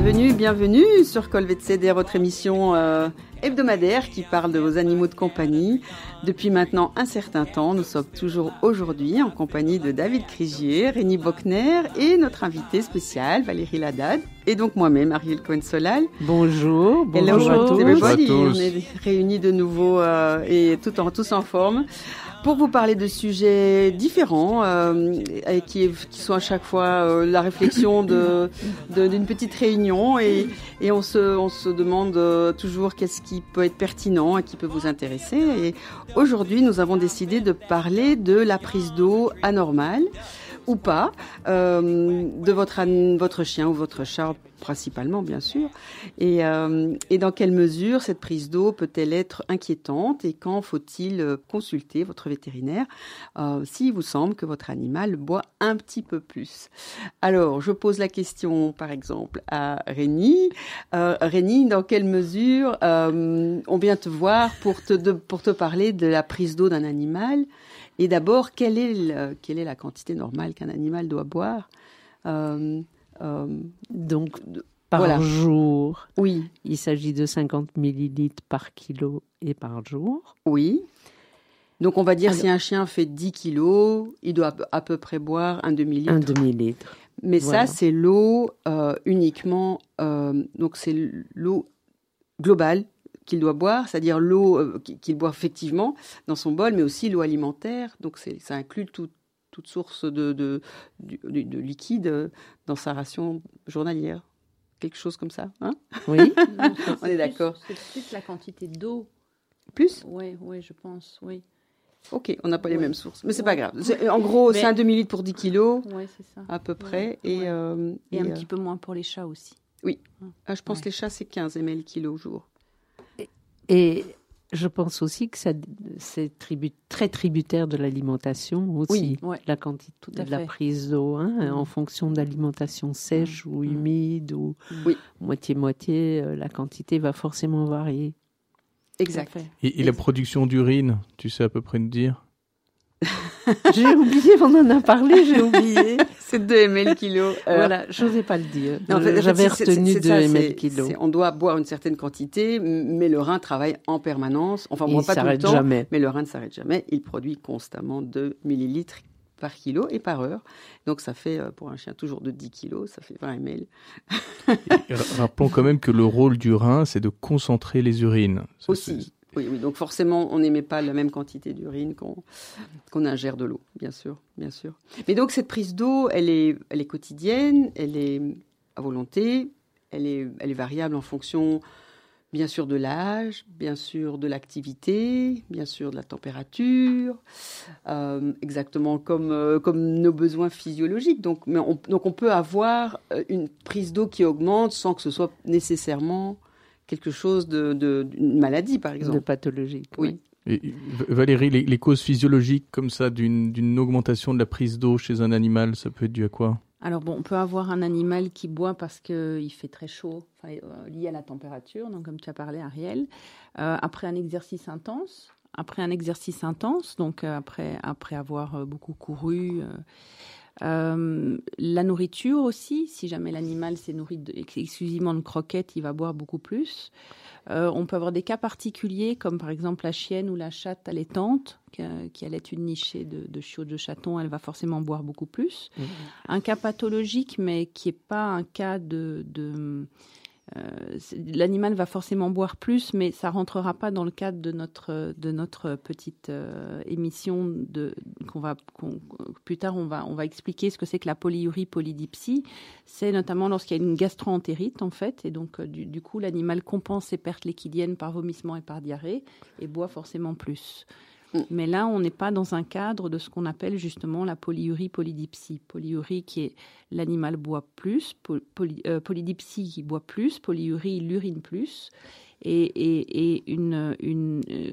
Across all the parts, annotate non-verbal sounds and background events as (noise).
Bienvenue, bienvenue sur Colvet votre émission euh, hebdomadaire qui parle de vos animaux de compagnie. Depuis maintenant un certain temps, nous sommes toujours aujourd'hui en compagnie de David Crigier, Rémi Bockner et notre invité spécial Valérie Ladad et donc moi-même Ariel Cohen-Solal. Bonjour, bonjour à tous. On est réunis de nouveau euh, et tout en, tous en forme pour vous parler de sujets différents euh, qui, qui, sont à chaque fois euh, la réflexion de, d'une petite réunion et, et on, se, on se demande euh, toujours qu'est-ce qui peut être pertinent et qui peut vous intéresser. Et aujourd'hui, nous avons décidé de parler de la prise d'eau anormale ou pas euh, de votre votre chien ou votre chat principalement bien sûr. Et, euh, et dans quelle mesure cette prise d'eau peut-elle être inquiétante et quand faut-il euh, consulter votre vétérinaire euh, s'il vous semble que votre animal boit un petit peu plus? Alors je pose la question par exemple à Rémi. Euh, Rémi dans quelle mesure euh, on vient te voir pour te pour te parler de la prise d'eau d'un animal? Et d'abord, quelle est, quelle est la quantité normale qu'un animal doit boire euh, euh, Donc, par jour. Oui. Il s'agit de 50 millilitres par kilo et par jour. Oui. Donc, on va dire si un chien fait 10 kilos, il doit à peu près boire un demi-litre. Un demi-litre. Mais ça, c'est l'eau euh, uniquement. donc, c'est l'eau globale qu'il doit boire, c'est-à-dire l'eau euh, qu'il boit effectivement dans son bol, mais aussi l'eau alimentaire. Donc ça inclut toute source de, de, de, liquide dans sa ration journalière. Quelque chose comme ça, hein? Oui, (laughs) on est d'accord. C'est plus la quantité d'eau. Plus? Oui, oui, je pense, oui. Ok, on n'a pas les mêmes sources, mais c'est pas grave. En gros, c'est un demi-litre pour 10 kilos, ça. à peu près. Et, euh, et, un euh, petit peu moins pour les chats aussi. Oui, ah, je pense que les chats, c'est 15 ml kilo au jour. Et je pense aussi que c'est très tributaire de l'alimentation aussi, oui, la quantité de la prise d'eau, hein, en fonction d'alimentation sèche ou mm. humide ou moitié-moitié, euh, la quantité va forcément varier. Exact. Et, et la production d'urine, tu sais à peu près nous dire? (laughs) j'ai oublié, on en a parlé, j'ai (laughs) oublié. c'est 2 ml kilo. Voilà, je n'osais pas le dire. J'avais retenu 2 ml kilo. On doit boire une certaine quantité, mais le rein travaille en permanence. Enfin, on ne pas tout le temps, jamais. mais le rein ne s'arrête jamais. Il produit constamment 2 millilitres par kilo et par heure. Donc ça fait, euh, pour un chien toujours de 10 kilos, ça fait 20 ml. Rappelons quand même que le rôle du rein, c'est de concentrer les urines. Aussi, oui, donc forcément, on n'émet pas la même quantité d'urine qu'on ingère de l'eau, bien sûr, bien sûr. Mais donc cette prise d'eau, elle est, elle est quotidienne, elle est à volonté, elle est, elle est variable en fonction, bien sûr, de l'âge, bien sûr, de l'activité, bien sûr, de la température, euh, exactement comme, euh, comme nos besoins physiologiques. Donc, mais on, donc on peut avoir euh, une prise d'eau qui augmente sans que ce soit nécessairement quelque chose de, de maladie, par exemple. De pathologique. Oui. Valérie, les, causes physiologiques comme ça d'une augmentation de la prise d'eau chez un animal, ça peut être dû à quoi? Alors bon, on peut avoir un animal qui boit parce qu'il fait très chaud, euh, lié à la température, donc comme tu as parlé Ariel, euh, après un exercice intense, après un exercice intense, donc euh, après, après avoir beaucoup couru, euh, la nourriture aussi, si jamais l'animal s'est nourri exclusivement de croquettes, il va boire beaucoup plus. Euh, on peut avoir des cas particuliers, comme par exemple la chienne ou la chatte allaitante, qui, qui allait une nichée de, de chiots de chaton, elle va forcément boire beaucoup plus. Mmh. Un cas pathologique, mais qui n'est pas un cas de, de euh, l'animal va forcément boire plus, mais ça rentrera pas dans le cadre de notre de notre petite euh, émission de qu'on va plus tard on va on va expliquer ce que c'est que la polyurie polydipsie. C'est notamment lorsqu'il y a une gastroentérite en fait, et donc euh, du, du, coup l'animal compense ses pertes liquidiennes par vomissement et par diarrhée et boit forcément plus. Mm. Mais là, on n'est pas dans un cadre de ce qu'on appelle justement la polyurie polydipsie. Polyurie qui est l'animal boit plus, euh, polydipsie qui boit plus, polyurie l'urine plus. Et, et, et une, une, euh,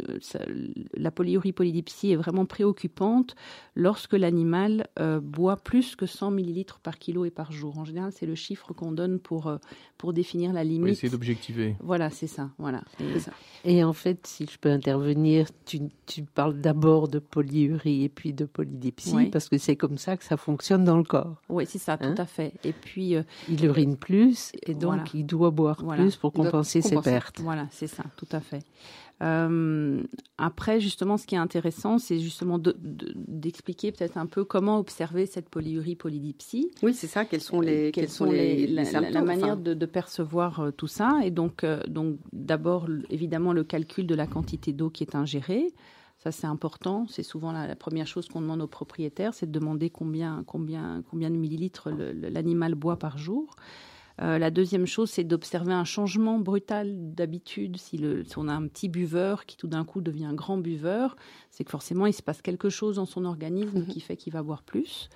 la polyurie polydipsie est vraiment préoccupante lorsque l'animal euh, boit plus que 100 millilitres par kilo et par jour. En général, c'est le chiffre qu'on donne pour, euh, pour définir la limite. Oui, essayer d'objectiver. Voilà, c'est ça. Voilà. Et, en fait, si je peux intervenir, tu, tu parles d'abord de polyurie et puis de polydipsie, parce que c'est comme ça que ça fonctionne dans le corps. Oui, c'est ça, tout hein à fait. Et puis... il urine plus, et donc il doit boire plus pour compenser ses pertes. Voilà, c'est ça, tout à fait. Euh, après, justement, ce qui est intéressant, c'est justement d'expliquer peut-être un peu comment observer cette polyurie polydipsie. Oui, c'est ça. Quels sont les, quels, sont les, la, manière de, percevoir euh, tout ça. Et donc, euh, donc d'abord, évidemment, le calcul de la quantité d'eau qui est ingérée. Ça, c'est important. C'est souvent la, première chose qu'on demande aux propriétaires, c'est de demander combien, combien, combien de millilitres l'animal boit par jour. Euh, la deuxième chose, c'est d'observer un changement brutal d'habitude. Si, on a un petit buveur qui tout d'un coup devient un grand buveur, c'est que forcément il se passe quelque chose dans son organisme mhm. qui fait qu'il va boire plus.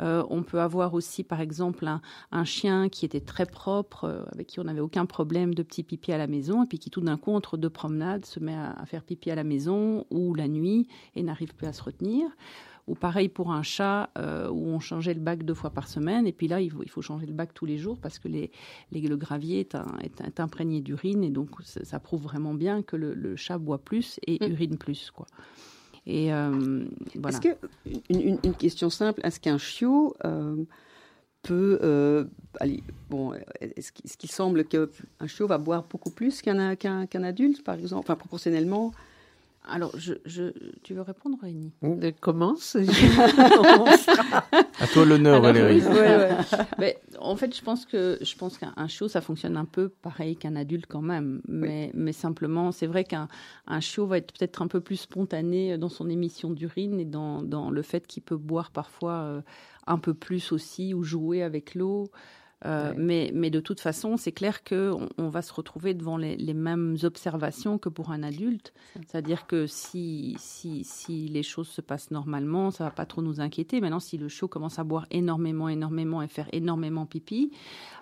Euh, on peut avoir aussi, par exemple, un, chien qui était très propre, euh, avec qui on n'avait aucun problème de petit pipi à la maison, et puis qui tout d'un coup, entre deux promenades, se met à, faire pipi à la maison ou la nuit et n'arrive plus à se retenir. Ou pareil pour un chat euh, où on changeait le bac deux fois par semaine. Et puis là, il faut, changer le bac tous les jours parce que les, le gravier est, imprégné d'urine. Et donc, ça, prouve vraiment bien que le, chat boit plus et mm. urine plus. Quoi. Et euh, voilà. Est-ce que, une, question simple, est-ce qu'un chiot euh, peut. allez, bon, est-ce qu'il semble qu'un chiot va boire beaucoup plus qu'un qu'un adulte, par exemple Enfin, proportionnellement alors, je, je, tu veux répondre, Rémi? Commence. (laughs) à toi l'honneur, Valérie. Mais, en fait, je pense que je pense qu'un chiot, ça fonctionne un peu pareil qu'un adulte quand même. Mais, mais simplement, c'est vrai qu'un un chiot va être peut-être un peu plus spontané dans son émission d'urine et dans, dans le fait qu'il peut boire parfois euh, un peu plus aussi ou jouer avec l'eau. Euh, mais, mais, de toute façon, c'est clair qu'on on va se retrouver devant les, les, mêmes observations que pour un adulte. C'est-à-dire que si, si, si, les choses se passent normalement, ça va pas trop nous inquiéter. Maintenant, si le chiot commence à boire énormément, énormément et faire énormément pipi,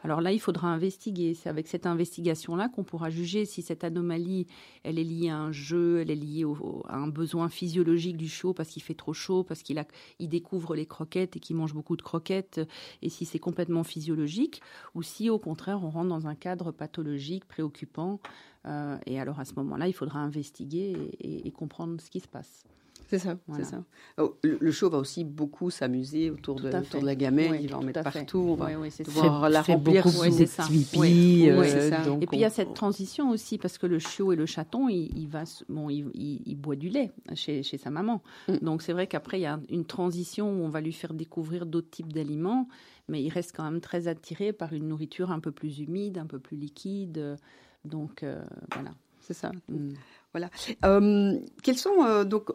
alors là, il faudra investiguer. C'est avec cette investigation-là qu'on pourra juger si cette anomalie, elle est liée à un jeu, elle est liée à un besoin physiologique du chiot parce qu'il fait trop chaud, parce qu'il il découvre les croquettes et qu'il mange beaucoup de croquettes, et si c'est complètement physiologique ou si au contraire on rentre dans un cadre pathologique, préoccupant. Euh, et alors à ce moment-là, il faudra investiguer et, comprendre ce qui se passe. C'est ça, c'est ça. Oh, le, le, show va aussi beaucoup s'amuser autour de, autour de la gamelle, il va en mettre partout, on va oui, devoir la remplir sous des pipi. Euh, et puis il y a cette transition aussi, parce que le chiot et le chaton, il, va, bon, il, il, boit du lait chez, chez sa maman. Mm. Donc c'est vrai qu'après, il y a une transition où on va lui faire découvrir d'autres types d'aliments mais il reste quand même très attiré par une nourriture un peu plus humide, un peu plus liquide. Donc euh, voilà. C'est ça. Mm. Voilà. Euh, quels sont euh, donc,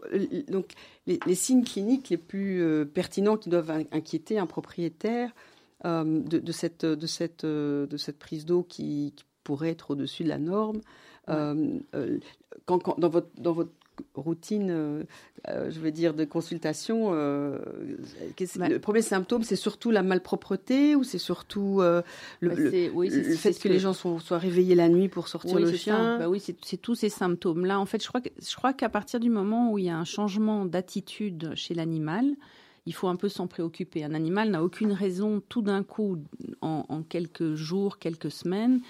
donc les, signes cliniques les plus pertinents qui doivent inquiéter un propriétaire de, cette, de, cette, de cette prise d'eau qui, pourrait être au-dessus de la norme quand, dans, votre, dans votre routine, euh, euh, je veux dire, de consultation, euh, le premier symptôme, c'est surtout la malpropreté ou c'est surtout le, bah, fait que, les gens soient réveillés la nuit pour sortir le chien bah Oui, c'est tous ces symptômes-là. En fait, je crois, qu'à partir du moment où il y a un changement d'attitude chez l'animal, il faut un peu s'en préoccuper. Un animal n'a aucune raison tout d'un coup, en, quelques jours, quelques semaines,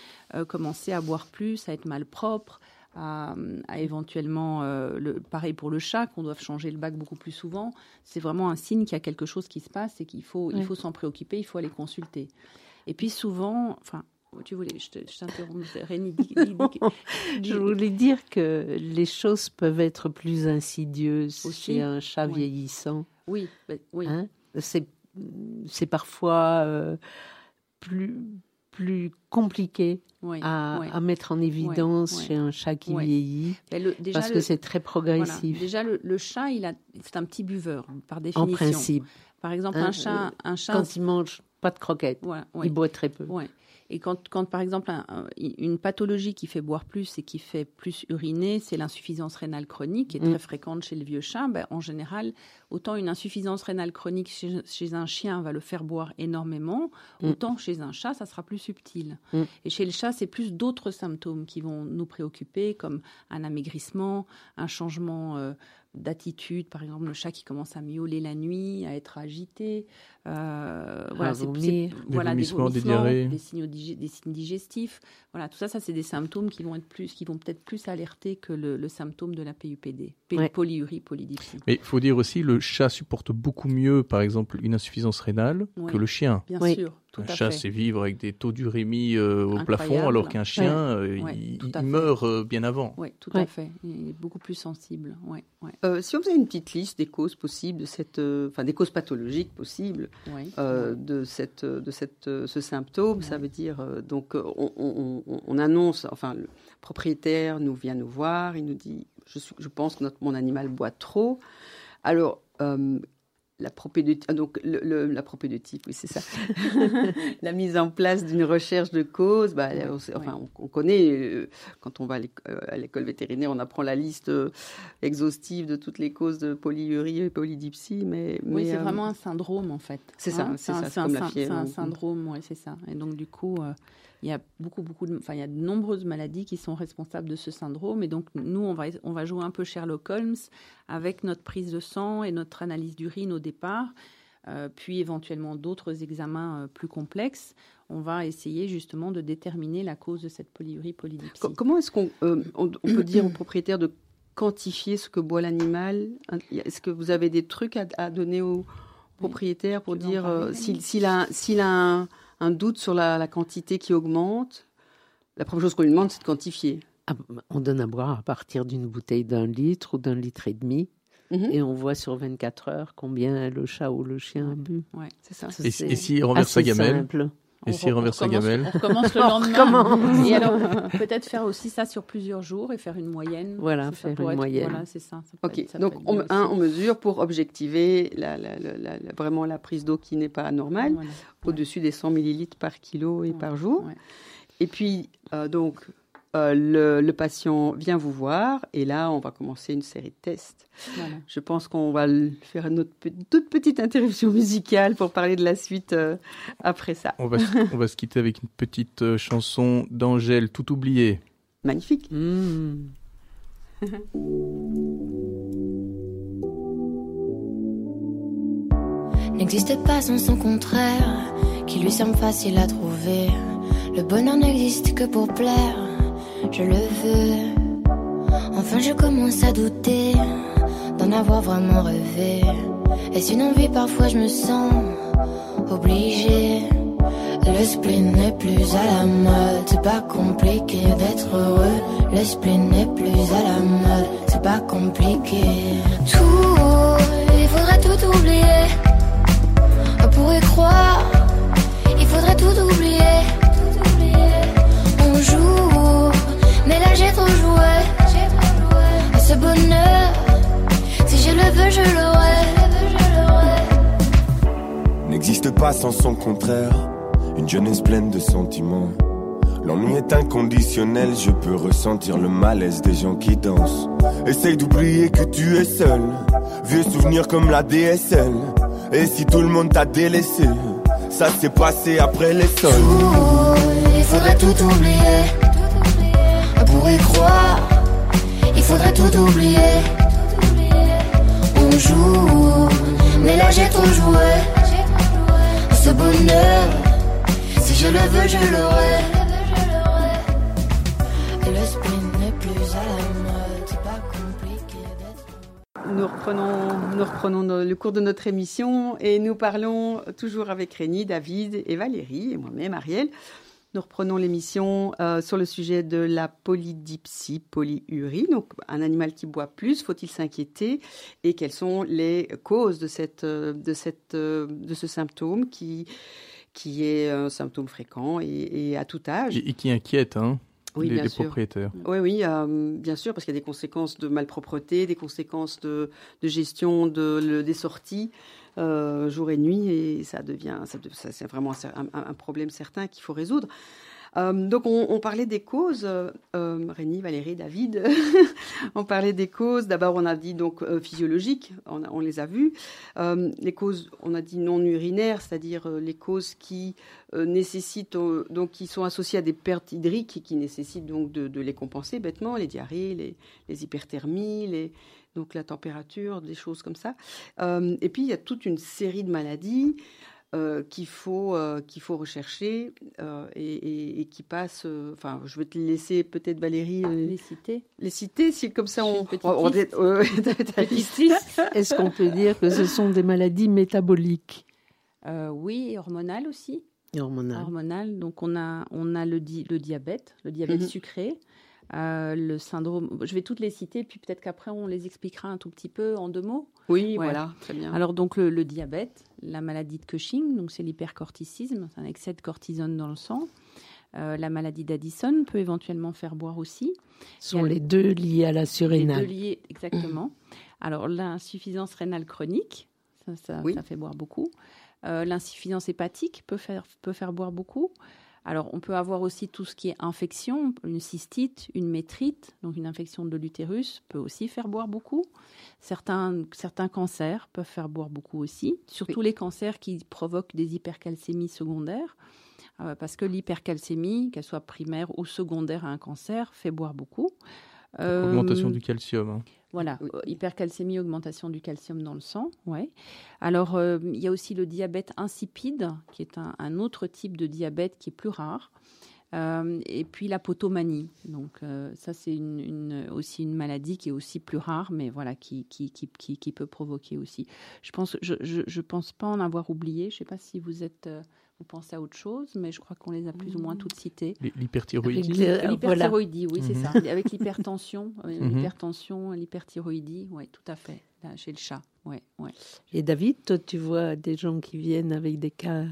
commencer à boire plus, à être malpropre, à, éventuellement, euh, le, pareil pour le chat, qu'on doit changer le bac beaucoup plus souvent, c'est vraiment un signe qu'il y a quelque chose qui se passe et qu'il faut, il faut s'en préoccuper, il faut aller consulter. Et puis souvent, enfin, tu voulais, je t'interromps, Rémi. (laughs) je voulais dire que les choses peuvent être plus insidieuses chez un chat vieillissant. Oui, bah, oui. Hein c'est, c'est parfois euh, plus plus compliqué à, mettre en évidence chez un chat qui vieillit, parce que c'est très progressif. Déjà, le, chat, il a, c'est un petit buveur par définition. En principe. Par exemple, un hein, chat, un chat. Quand il mange pas de croquettes, il boit très peu. Et quand, quand par exemple, une pathologie qui fait boire plus et qui fait plus uriner, c'est l'insuffisance rénale chronique, qui est très mm. fréquente chez le vieux chat, ben, en général, autant une insuffisance rénale chronique chez, un chien va le faire boire énormément, mm. autant chez un chat, ça sera plus subtil. Mm. Et chez le chat, c'est plus d'autres symptômes qui vont nous préoccuper, comme un amaigrissement, un changement euh, d'attitude, par exemple le chat qui commence à miauler la nuit, à être agité, euh, voilà, c'est, voilà, des, des, diarrhées. des, signes digestifs, voilà, tout ça, ça c'est des symptômes qui vont être plus, qui vont peut-être plus alerter que le, symptôme de la PUPD, polyurie, polydipsie. Mais il faut dire aussi, le chat supporte beaucoup mieux, par exemple, une insuffisance rénale que le chien. Bien sûr un chat, c'est vivre avec des taux d'urémie euh, au plafond, alors qu'un chien, euh, il, meurt euh, bien avant. Oui, tout à fait. Il est beaucoup plus sensible. si on faisait une petite liste des causes possibles de cette, enfin des causes pathologiques possibles de cette, de cette, ce symptôme, ça veut dire donc on, annonce, enfin le propriétaire nous vient nous voir, il nous dit, je, je pense que notre, mon animal boit trop. Alors la propédeutique, ah, donc le, la propédeutique, oui, c'est ça. (laughs) la mise en place d'une recherche de cause, bah, on, enfin, on, connaît, euh, quand on va euh, à l'école vétérinaire, on apprend la liste euh, exhaustive de toutes les causes de polyurie et polydipsie, mais... oui, c'est vraiment un syndrome, en fait. C'est ça, hein. c'est ça, c'est. C'est un syndrome, oui, c'est ça. Et donc, du coup, il y a beaucoup, beaucoup de, enfin, il y a de nombreuses maladies qui sont responsables de ce syndrome. Et donc, nous, on va, on va jouer un peu Sherlock Holmes avec notre prise de sang et notre analyse d'urine au départ, euh, puis éventuellement d'autres examens euh, plus complexes. On va essayer justement de déterminer la cause de cette polyurie polydipsie. Comment est-ce qu'on euh, on, peut dire au propriétaire de quantifier ce que boit l'animal? Est-ce que vous avez des trucs à, donner au propriétaire pour dire s'il a, s'il a un un doute sur la, quantité qui augmente, la première chose qu'on lui demande, c'est de quantifier. Ah, on donne à boire à partir d'une bouteille d'un litre ou d'un litre et demi. Mhm. Et on voit sur 24 heures combien le chat ou le chien a bu. Ouais, c'est ça. Et, et s'il renverse sa gamelle simple. Et s'il renverse sa gamelle (laughs) On recommence le lendemain. et alors, peut-être faire aussi ça sur plusieurs jours et faire une moyenne. Voilà, faire une moyenne. Voilà, c'est ça. ok, donc on, un, on mesure pour objectiver la, la, la, vraiment la prise d'eau qui n'est pas normale, au-dessus des 100 millilitres par kilo et par jour. Et puis, euh, donc, euh, le, patient vient vous voir et là, on va commencer une série de tests. Je pense qu'on va faire une toute petite interruption musicale pour parler de la suite euh, après ça. On va, on va se quitter avec une petite euh, chanson d'Angèle, Tout oublié. Magnifique. Mmh. (laughs) N'existe pas sans son contraire, qui lui semble facile à trouver. Le bonheur n'existe que pour plaire je le veux. Enfin, je commence à douter d'en avoir vraiment rêvé. Et une envie, parfois je me sens obligée. Le spleen n'est plus à la mode, c'est pas compliqué d'être heureux. Le spleen n'est plus à la mode, c'est pas compliqué. Tout, il faudrait tout oublier. On pourrait croire, il faudrait tout oublier. On joue mais là j'ai trop joué à ce bonheur. Si je le veux, je l'aurai. N'existe pas sans son contraire. Une jeunesse pleine de sentiments. L'ennui est inconditionnel, je peux ressentir le malaise des gens qui dansent. Essaye d'oublier que tu es seul, vieux souvenir comme la DSL. Et si tout le monde t'a délaissé, ça s'est passé après les sols. il faudrait tout oublier pourrait croire, il faudrait tout oublier. On joue, mais là j'ai trop joué. Ce bonheur, si je le veux, je l'aurai. Le spin n'est plus à la mode, pas compliqué nous reprenons, nous reprenons le cours de notre émission et nous parlons toujours avec Rémi, David et Valérie et moi-même Ariel nous reprenons l'émission euh, sur le sujet de la polydipsie, polyurie, donc un animal qui boit plus, faut-il s'inquiéter? Et quelles sont les causes de, cette, euh, de, cette, euh, de ce symptôme qui, qui est un symptôme fréquent et, à tout âge? Et, qui inquiète, hein oui, les, bien propriétaires. Oui, oui, bien sûr, parce qu'il y a des conséquences de malpropreté, des conséquences de, gestion de, des sorties jour et nuit, et ça devient, c'est vraiment un, problème certain qu'il faut résoudre. Euh, donc on, parlait des causes, euh, euh Rémi, Valérie, David, (laughs) on parlait des causes. D'abord on a dit donc euh, physiologiques, on, les a vues. les causes, on a dit non urinaires, c'est-à-dire les causes qui nécessitent, donc qui sont associées à des pertes hydriques et qui nécessitent donc de, les compenser bêtement, les diarrhées, les, les hyperthermies, les, donc la température, des choses comme ça. et puis il y a toute une série de maladies euh, qu'il faut euh, qu'il faut rechercher euh, et, qui passe. Enfin, je vais te laisser peut-être Valérie les citer. Les citer, si comme ça on. Est-ce qu'on peut dire que ce sont des maladies métaboliques? Oui, hormonales aussi. Hormonales. Hormonales. Donc on a on a le, le diabète, le diabète mhm. sucré. Euh, le syndrome. Je vais toutes les citer, puis peut-être qu'après on les expliquera un tout petit peu en deux mots. Oui, voilà, très bien. Alors donc le, diabète, la maladie de Cushing, donc c'est l'hypercorticisme, c'est un excès de cortisone dans le sang. Euh, la maladie d'Addison peut éventuellement faire boire aussi. Ce sont les deux liés à la surrénale. Les deux liés, exactement. (clears throat) Alors l'insuffisance rénale chronique, ça, fait boire beaucoup. Euh, l'insuffisance hépatique peut faire, peut faire boire beaucoup. Alors, on peut avoir aussi tout ce qui est infection, une cystite, une métrite, donc une infection de l'utérus peut aussi faire boire beaucoup. Certains, certains cancers peuvent faire boire beaucoup aussi, surtout les cancers qui provoquent des hypercalcémies secondaires, euh, parce que l'hypercalcémie, qu'elle soit primaire ou secondaire à un cancer, fait boire beaucoup. Augmentation euh, du calcium. Hein. Voilà, euh, hypercalcémie, augmentation du calcium dans le sang. Ouais. Alors, euh, il y a aussi le diabète insipide, qui est un, autre type de diabète qui est plus rare. et puis la potomanie. Donc, ça, c'est une, aussi une maladie qui est aussi plus rare, mais voilà, qui, qui, qui, qui peut provoquer aussi. Je pense, je, je, je, pense pas en avoir oublié. Je ne sais pas si vous êtes vous pensez à autre chose, mais je crois qu'on les a plus ou moins toutes citées. L'hyperthyroïdie. L'hyperthyroïdie, oui, c'est mhm. ça. (laughs) Avec l'hypertension, euh, mhm. l'hypertension, l'hyperthyroïdie, oui, tout à fait, chez le chat. Ouais, ouais. Et David, toi, tu vois des gens qui viennent avec des cas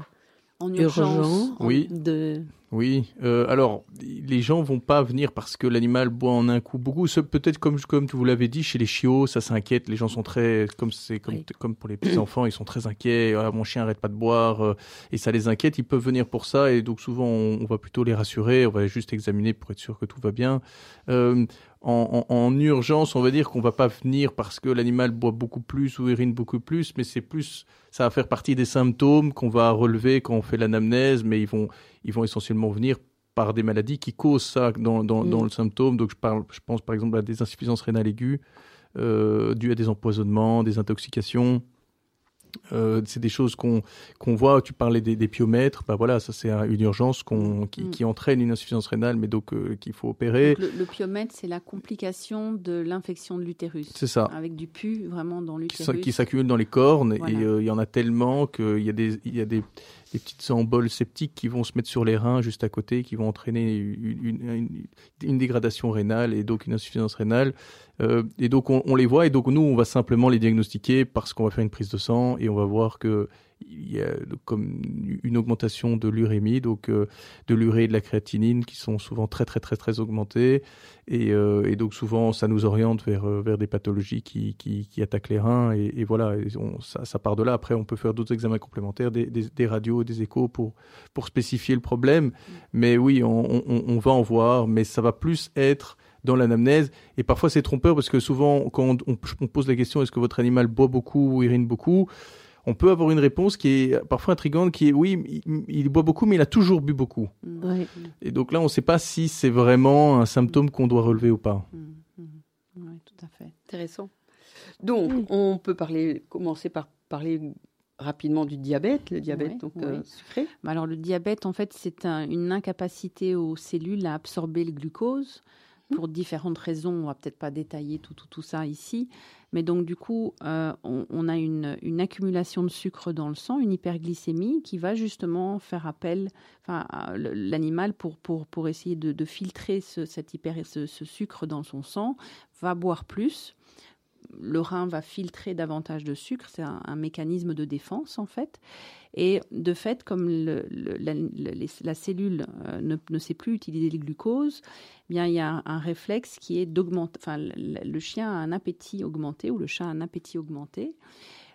en urgence, oui. de oui, euh, alors les gens vont pas venir parce que l'animal boit en un coup beaucoup. Peut-être comme comme vous l'avez dit chez les chiots, ça s'inquiète. Les gens sont très comme c'est comme comme pour les petits enfants, ils sont très inquiets. Ah, mon chien arrête pas de boire euh, et ça les inquiète. Ils peuvent venir pour ça et donc souvent on, va plutôt les rassurer. On va juste examiner pour être sûr que tout va bien. Euh, en, en, en, urgence, on va dire qu'on va pas venir parce que l'animal boit beaucoup plus ou urine beaucoup plus, mais c'est plus ça va faire partie des symptômes qu'on va relever quand on fait l'anamnèse, mais ils vont ils vont essentiellement venir par des maladies qui causent ça dans, dans, dans mm. le symptôme. Donc je, parle, je pense par exemple à des insuffisances rénales aiguës euh, dues à des empoisonnements, des intoxications. Euh, c'est des choses qu'on qu'on voit. Tu parlais des, des piomètres, bah voilà, ça c'est une urgence qu'on qui, mm. qui, entraîne une insuffisance rénale, mais donc euh, qu'il faut opérer. le, le, piomètre, c'est la complication de l'infection de l'utérus. C'est ça. Avec du pu vraiment dans l'utérus. Qui, s'accumule dans les cornes et euh, il y en a tellement qu'il y a des il y a des des petites emboles septiques qui vont se mettre sur les reins juste à côté, qui vont entraîner une, une, dégradation rénale et donc une insuffisance rénale. Euh, et donc on, on, les voit. Et donc nous on va simplement les diagnostiquer parce qu'on va faire une prise de sang et on va voir que il y a comme une augmentation de l'urémie, donc euh, de l'urée et de la créatinine qui sont souvent très très très très augmentées. Et, euh, et donc souvent ça nous oriente vers vers des pathologies qui, qui, qui attaquent les reins. Et, et voilà. Ça, ça, part de là. Après on peut faire d'autres examens complémentaires, des, des, des, radios, des échos pour pour spécifier le problème. Mais oui, on, on, on va en voir, mais ça va plus être dans l'anamnèse. Et parfois, c'est trompeur parce que souvent, quand on, on pose la question est-ce que votre animal boit beaucoup ou urine beaucoup on peut avoir une réponse qui est parfois intrigante, qui est oui, il, boit beaucoup, mais il a toujours bu beaucoup. Mm. Et donc là, on ne sait pas si c'est vraiment un symptôme qu'on doit relever ou pas. Mm. Mm. Oui, tout à fait. Intéressant. Donc, on peut parler, commencer par parler rapidement du diabète, le diabète donc euh, sucré. Bah, alors le diabète, en fait, c'est une incapacité aux cellules à absorber le glucose pour différentes raisons. On va peut-être pas détailler tout, tout, tout ça ici. Mais donc, du coup, euh, on, a une, accumulation de sucre dans le sang, une hyperglycémie qui va justement faire appel, enfin, l'animal pour, pour, pour essayer de, filtrer ce, cette hyper, ce, sucre dans son sang, va boire plus le rein va filtrer davantage de sucre. C'est un, mécanisme de défense en fait. Et de fait, comme la, cellule euh, ne, sait plus utiliser le glucose, eh bien il y a un, réflexe qui est d'augmenter. Enfin, le, chien a un appétit augmenté ou le chat a un appétit augmenté.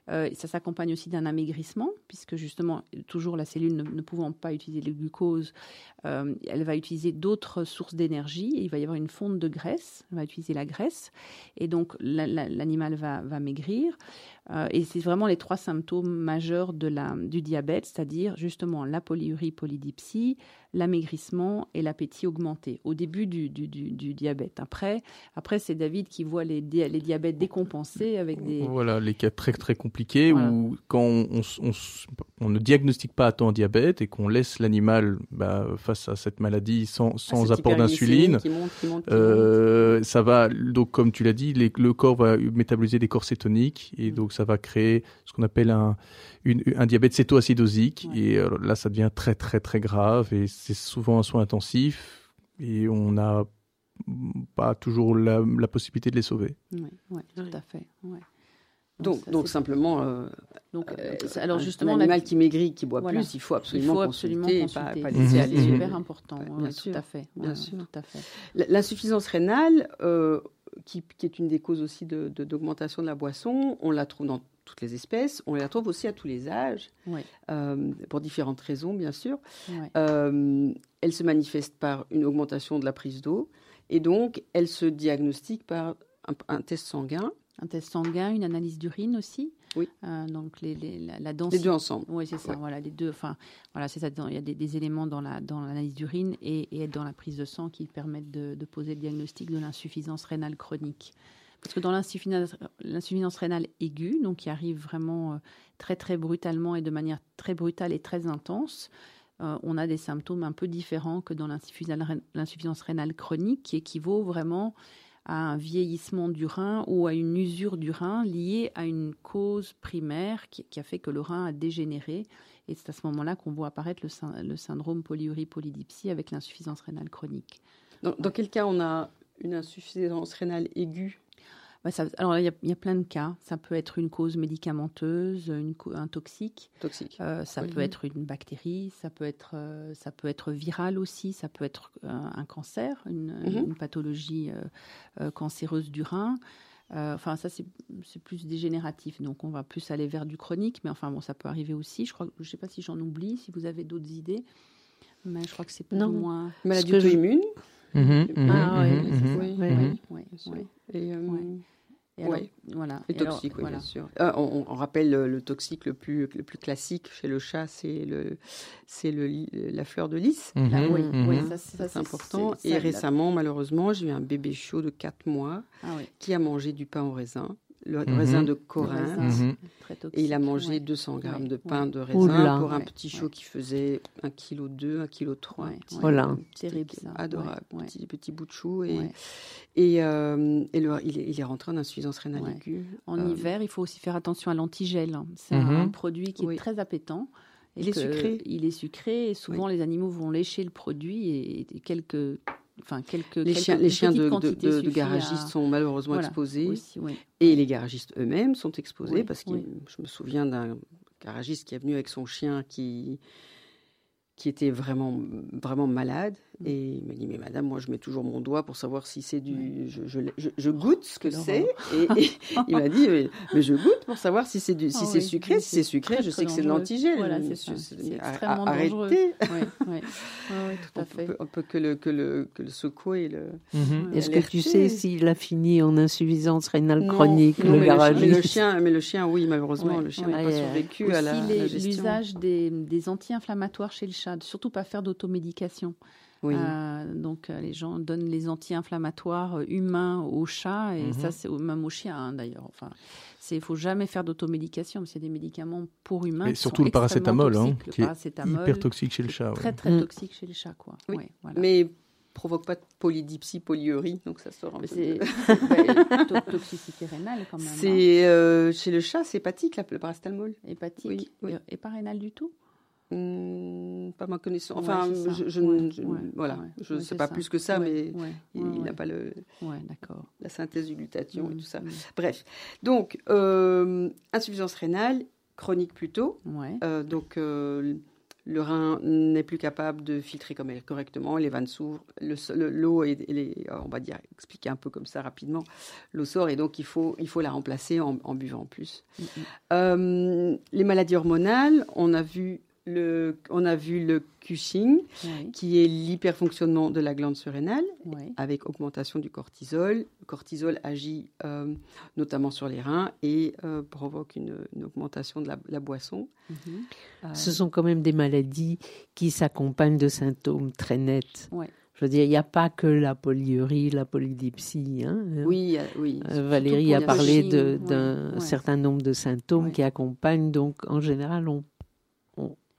Euh, ça s'accompagne aussi d'un amaigrissement, puisque justement, toujours la cellule ne, pouvant pas utiliser le glucose, euh, elle va utiliser d'autres sources d'énergie il va y avoir une fonte de graisse, elle va utiliser la graisse, et donc l'animal va, va, maigrir. Euh, et c'est vraiment les trois symptômes majeurs de la, du diabète, c'est-à-dire justement la polyurie, polydipsie, l'amaigrissement et l'appétit augmenté au début du, du, du, diabète. Après, après c'est David qui voit les, les diabètes décompensés avec des... Voilà, les cas très très compliqués où quand on, on, ne diagnostique pas à temps diabète et qu'on laisse l'animal bah, face à cette maladie sans, sans apport d'insuline, euh, ça va, donc comme tu l'as dit, le corps va métaboliser des corps cétoniques et mm. donc ça va créer ce qu'on appelle un, un diabète cétoacidosique. Et euh, là, ça devient très, très, très grave. Et c'est souvent un soin intensif. Et on n'a pas toujours la, possibilité de les sauver. Oui, tout à fait. Donc, donc, simplement, euh, donc, euh, alors justement, l'animal qui maigrit, qui boit plus, il faut absolument, il faut absolument consulter, consulter. Pas, pas laisser aller. C'est super important. Bien sûr, tout à fait. Bien sûr. Tout à fait. L'insuffisance rénale, qui, est une des causes aussi d'augmentation de, de, la boisson. On la trouve dans toutes les espèces, on la trouve aussi à tous les âges, euh, pour différentes raisons bien sûr. Euh, elle se manifeste par une augmentation de la prise d'eau et donc elle se diagnostique par un test sanguin un test sanguin, une analyse d'urine aussi. Oui. Euh, donc les, les, la, Les deux ensemble. Oui, c'est ça. Voilà, les deux. Enfin, voilà, c'est ça. il y a des, éléments dans la dans l'analyse d'urine et, et, dans la prise de sang qui permettent de, de poser le diagnostic de l'insuffisance rénale chronique. Parce que dans l'insuffisance rénale aiguë, donc qui arrive vraiment euh, très très brutalement et de manière très brutale et très intense, euh, on a des symptômes un peu différents que dans l'insuffisance rénale chronique, qui équivaut vraiment à un vieillissement du rein ou à une usure du rein liée à une cause primaire qui, a fait que le rein a dégénéré. Et c'est à ce moment-là qu'on voit apparaître le, syndrome polyurie-polydipsie avec l'insuffisance rénale chronique. dans, quel cas on a une insuffisance rénale aiguë bah, alors, il y, a plein de cas. Ça peut être une cause médicamenteuse, une, un toxique. Toxique. Euh, ça peut être une bactérie, ça peut être, euh, ça peut être viral aussi, ça peut être euh, un cancer, une, mhm. pathologie cancéreuse du rein. enfin, ça, c'est plus dégénératif. Donc, on va plus aller vers du chronique. Mais enfin, bon, ça peut arriver aussi. Je crois, je ne sais pas si j'en oublie, si vous avez d'autres idées. Mais je crois que c'est plus ou moins. Maladie auto-immune. Ah oui, oui, oui. Et, oui, voilà. Les toxiques, oui, bien sûr. Euh, on, rappelle le, toxique le plus, le plus classique chez le chat, c'est le, c'est le, la fleur de lys. Mhm, ah oui, mhm. ça, c'est important. Et récemment, malheureusement, j'ai eu un bébé chaud de 4 mois ah qui a mangé du pain au raisin le mhm. raisin de Corinthe. Mhm. Et il a mangé 200 grammes de pain de raisin pour un petit chaud qui faisait 1,2 kg, 1,3 kg. Voilà. Terrible ça. Adorable. Petit, petit bout de chou. Et, et, euh, et le, il, est, il, est, rentré en insuffisance rénale aiguë. En euh, hiver, il faut aussi faire attention à l'antigel. C'est un mhm. produit qui est très appétant. Il est sucré. Il est sucré et souvent les animaux vont lécher le produit et quelques enfin quelques les chiens, les chiens de, de, garagistes sont malheureusement exposés. et les garagistes eux-mêmes sont exposés parce que je me souviens d'un garagiste qui est venu avec son chien qui qui était vraiment, vraiment malade. Mm. Et il m'a dit, mais madame, moi je mets toujours mon doigt pour savoir si c'est du... Je, je, je, goûte ce que c'est. Et, (laughs) il m'a dit, mais, je goûte pour savoir si c'est du... si ah c'est sucré. Si c'est sucré, je sais que c'est de l'antigel. Voilà, c'est extrêmement dangereux. Arrêtez. Oui, (laughs) tout à fait. On peut, que, le, que, le, que le secouer. Le, mhm. Est-ce que tu sais s'il a fini en insuffisance rénale chronique, le garagiste mais le, chien, mais le chien, oui, malheureusement, le chien n'a pas survécu à la, L'usage des, des anti-inflammatoires chez le chat surtout pas faire d'automédication. Euh, donc euh, les gens donnent les anti-inflammatoires euh, humains aux chats et ça mhm. c'est même aux chiens hein, d'ailleurs. Enfin, c'est faut jamais faire d'automédication parce qu'il y a des médicaments pour humains. Et surtout le paracétamol, hein, qui est hyper toxique chez le chat. Très très mm. toxique chez le chat quoi. Oui. Mais provoque pas de polydipsie, polyurie, donc ça sort un peu. C'est (laughs) toxicité rénale quand même. C'est chez le chat, c'est hépatique le paracétamol. Hépatique. Oui, Et pas rénale du tout. Hmm, pas ma connaissance. Enfin, je, ne voilà, je sais pas plus que ça, mais il n'a pas le, la synthèse du glutathion et mm, tout ça. Mm. Bref, donc euh, insuffisance rénale chronique plutôt. Euh, donc euh, le rein n'est plus capable de filtrer comme elle correctement, les vannes s'ouvrent, l'eau et les, on va dire expliquer un peu comme ça rapidement, l'eau sort et donc il faut il faut la remplacer en, buvant plus. Mm. Euh, les maladies hormonales, on a vu le, on a vu le Cushing, qui est l'hyperfonctionnement de la glande surrénale, avec augmentation du cortisol. Le cortisol agit euh, notamment sur les reins et euh, provoque une, augmentation de la, boisson. Mhm. Euh, Ce sont quand même des maladies qui s'accompagnent de symptômes très nets. Je veux dire, il n'y a pas que la polyurie, la polydipsie. Hein, oui, oui. Valérie a parlé d'un certain nombre de symptômes qui accompagnent. Donc, en général, on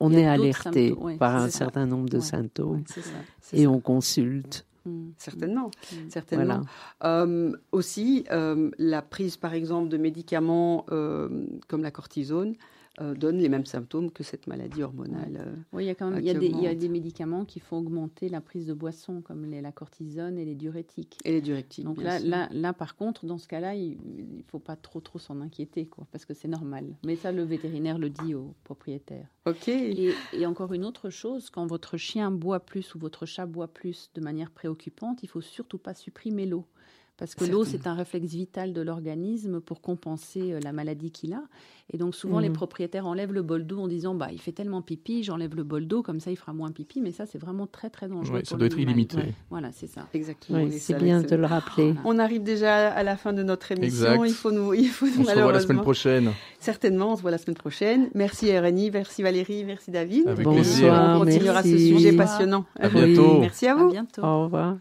on est alerté par un certain nombre de symptômes et on consulte. Mmh. Certainement, mmh. certainement. Euh, aussi, euh, la prise, par exemple, de médicaments euh, comme la cortisone euh, donne les mêmes symptômes que cette maladie hormonale. Euh, oui, il y a quand même il y a, des, il y a des médicaments qui font augmenter la prise de boissons, comme les, la cortisone et les diurétiques. Et les diurétiques. Donc là, là, là, par contre, dans ce cas-là, il ne faut pas trop, trop s'en inquiéter, quoi, parce que c'est normal. Mais ça, le vétérinaire le dit au propriétaire. Ok. Et, et, encore une autre chose, quand votre chien boit plus ou votre chat boit plus de manière préoccupante, il faut surtout pas supprimer l'eau parce que l'eau, c'est un réflexe vital de l'organisme pour compenser euh, la maladie qu'il a. Et donc souvent, les mhm. propriétaires enlèvent le bol d'eau en disant, bah, il fait tellement pipi, j'enlève le bol d'eau, comme ça, il fera moins pipi. Mais ça, c'est vraiment très, très dangereux. ça doit être illimité. Voilà, c'est ça. Exactement. c'est bien de le rappeler. On arrive déjà à la fin de notre émission. Il faut nous, il faut on se voit la semaine prochaine. Certainement, on se voit la semaine prochaine. Merci RNI, merci Valérie, merci David. Avec Bonsoir, On continuera ce sujet passionnant. À bientôt. Merci à vous. À bientôt. Au revoir.